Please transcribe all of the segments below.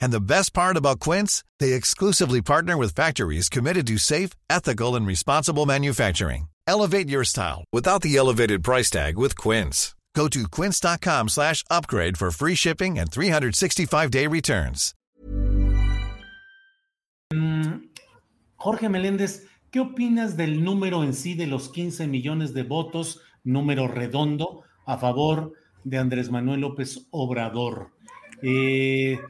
And the best part about Quince, they exclusively partner with factories committed to safe, ethical, and responsible manufacturing. Elevate your style without the elevated price tag with Quince. Go to quince.com slash upgrade for free shipping and 365-day returns. Jorge Meléndez, ¿qué opinas del número en sí de los 15 millones de votos, número redondo, a favor de Andrés Manuel López Obrador? Eh,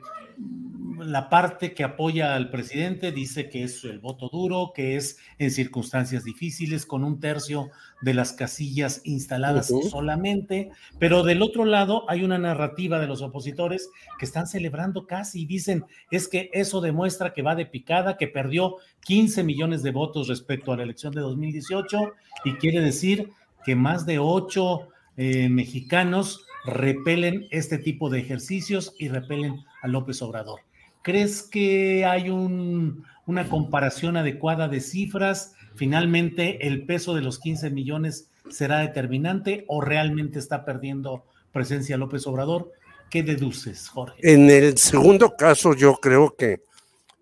la parte que apoya al presidente dice que es el voto duro, que es en circunstancias difíciles, con un tercio de las casillas instaladas solamente, pero del otro lado hay una narrativa de los opositores que están celebrando casi y dicen es que eso demuestra que va de picada, que perdió 15 millones de votos respecto a la elección de 2018 y quiere decir que más de 8 eh, mexicanos repelen este tipo de ejercicios y repelen a López Obrador. ¿Crees que hay un, una comparación adecuada de cifras? ¿Finalmente el peso de los 15 millones será determinante o realmente está perdiendo presencia López Obrador? ¿Qué deduces, Jorge? En el segundo caso, yo creo que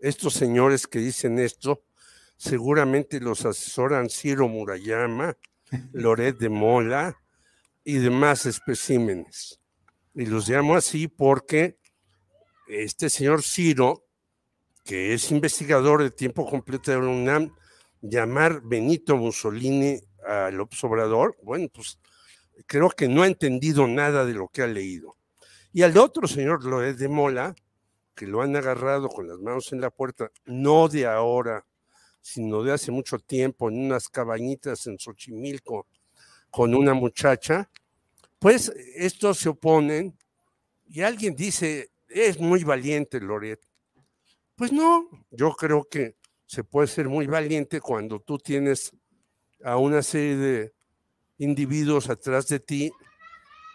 estos señores que dicen esto, seguramente los asesoran Ciro Murayama, Loret de Mola y demás especímenes. Y los llamo así porque este señor Ciro, que es investigador de tiempo completo de la UNAM, llamar Benito Mussolini al Obrador, bueno, pues creo que no ha entendido nada de lo que ha leído. Y al otro señor Loret de Mola, que lo han agarrado con las manos en la puerta, no de ahora, sino de hace mucho tiempo, en unas cabañitas en Xochimilco con una muchacha, pues estos se oponen y alguien dice, es muy valiente Loret. Pues no, yo creo que se puede ser muy valiente cuando tú tienes a una serie de individuos atrás de ti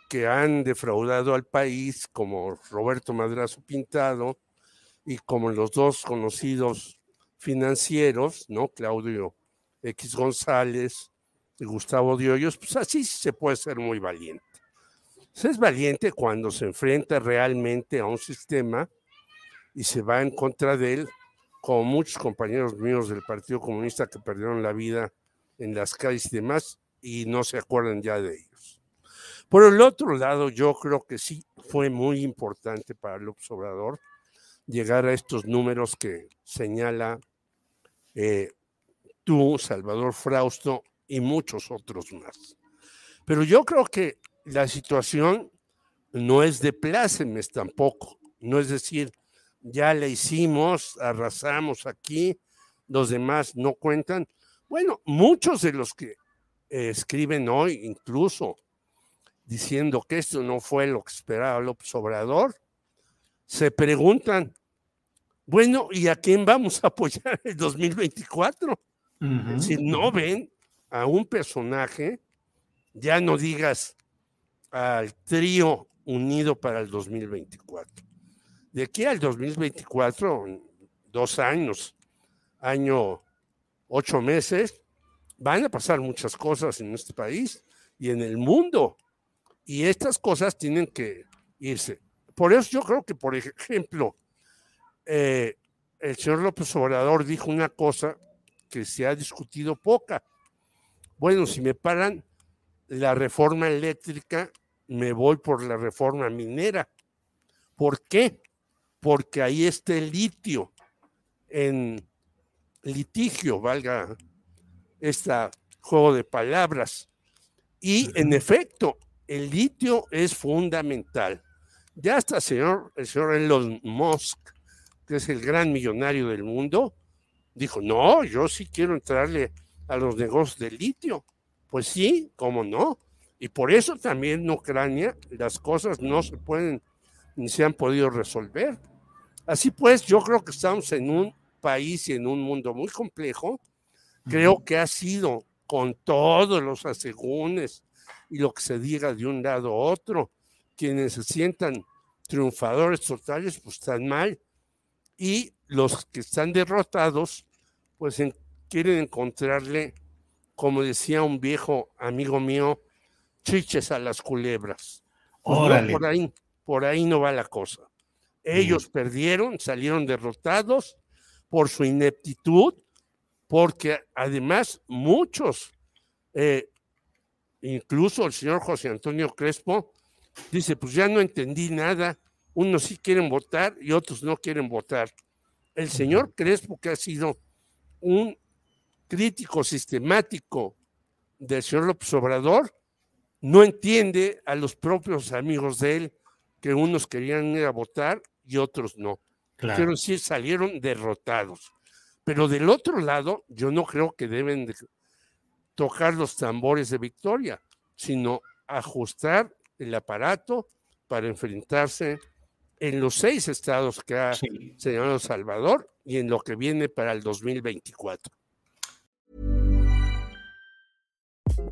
que han defraudado al país, como Roberto Madrazo Pintado y como los dos conocidos financieros, ¿no? Claudio X González Gustavo Diollos, pues así se puede ser muy valiente es valiente cuando se enfrenta realmente a un sistema y se va en contra de él, como muchos compañeros míos del Partido Comunista que perdieron la vida en las calles y demás y no se acuerdan ya de ellos. Por el otro lado, yo creo que sí fue muy importante para el Obrador llegar a estos números que señala eh, tú, Salvador Frausto y muchos otros más. Pero yo creo que la situación no es de plácemes tampoco. No es decir, ya le hicimos, arrasamos aquí, los demás no cuentan. Bueno, muchos de los que eh, escriben hoy, incluso diciendo que esto no fue lo que esperaba López Obrador, se preguntan, bueno, ¿y a quién vamos a apoyar el 2024? Si no ven a un personaje, ya no digas al trío unido para el 2024. De aquí al 2024, dos años, año ocho meses, van a pasar muchas cosas en este país y en el mundo. Y estas cosas tienen que irse. Por eso yo creo que, por ejemplo, eh, el señor López Obrador dijo una cosa que se ha discutido poca. Bueno, si me paran la reforma eléctrica, me voy por la reforma minera. ¿Por qué? Porque ahí está el litio en litigio, valga este juego de palabras. Y en efecto, el litio es fundamental. Ya hasta señor, el señor Elon Musk, que es el gran millonario del mundo, dijo, no, yo sí quiero entrarle a los negocios del litio. Pues sí, cómo no. Y por eso también en Ucrania las cosas no se pueden ni se han podido resolver. Así pues, yo creo que estamos en un país y en un mundo muy complejo. Creo que ha sido con todos los asegúnes y lo que se diga de un lado a otro, quienes se sientan triunfadores totales, pues están mal. Y los que están derrotados, pues quieren encontrarle, como decía un viejo amigo mío, chiches a las culebras. Pues por, ahí, por ahí no va la cosa. Ellos perdieron, salieron derrotados por su ineptitud, porque además muchos, eh, incluso el señor José Antonio Crespo, dice, pues ya no entendí nada, unos sí quieren votar y otros no quieren votar. El señor Crespo, que ha sido un crítico sistemático del señor López Obrador, no entiende a los propios amigos de él, que unos querían ir a votar y otros no. Claro. Quiero decir, salieron derrotados. Pero del otro lado, yo no creo que deben de tocar los tambores de victoria, sino ajustar el aparato para enfrentarse en los seis estados que ha señalado Salvador y en lo que viene para el 2024.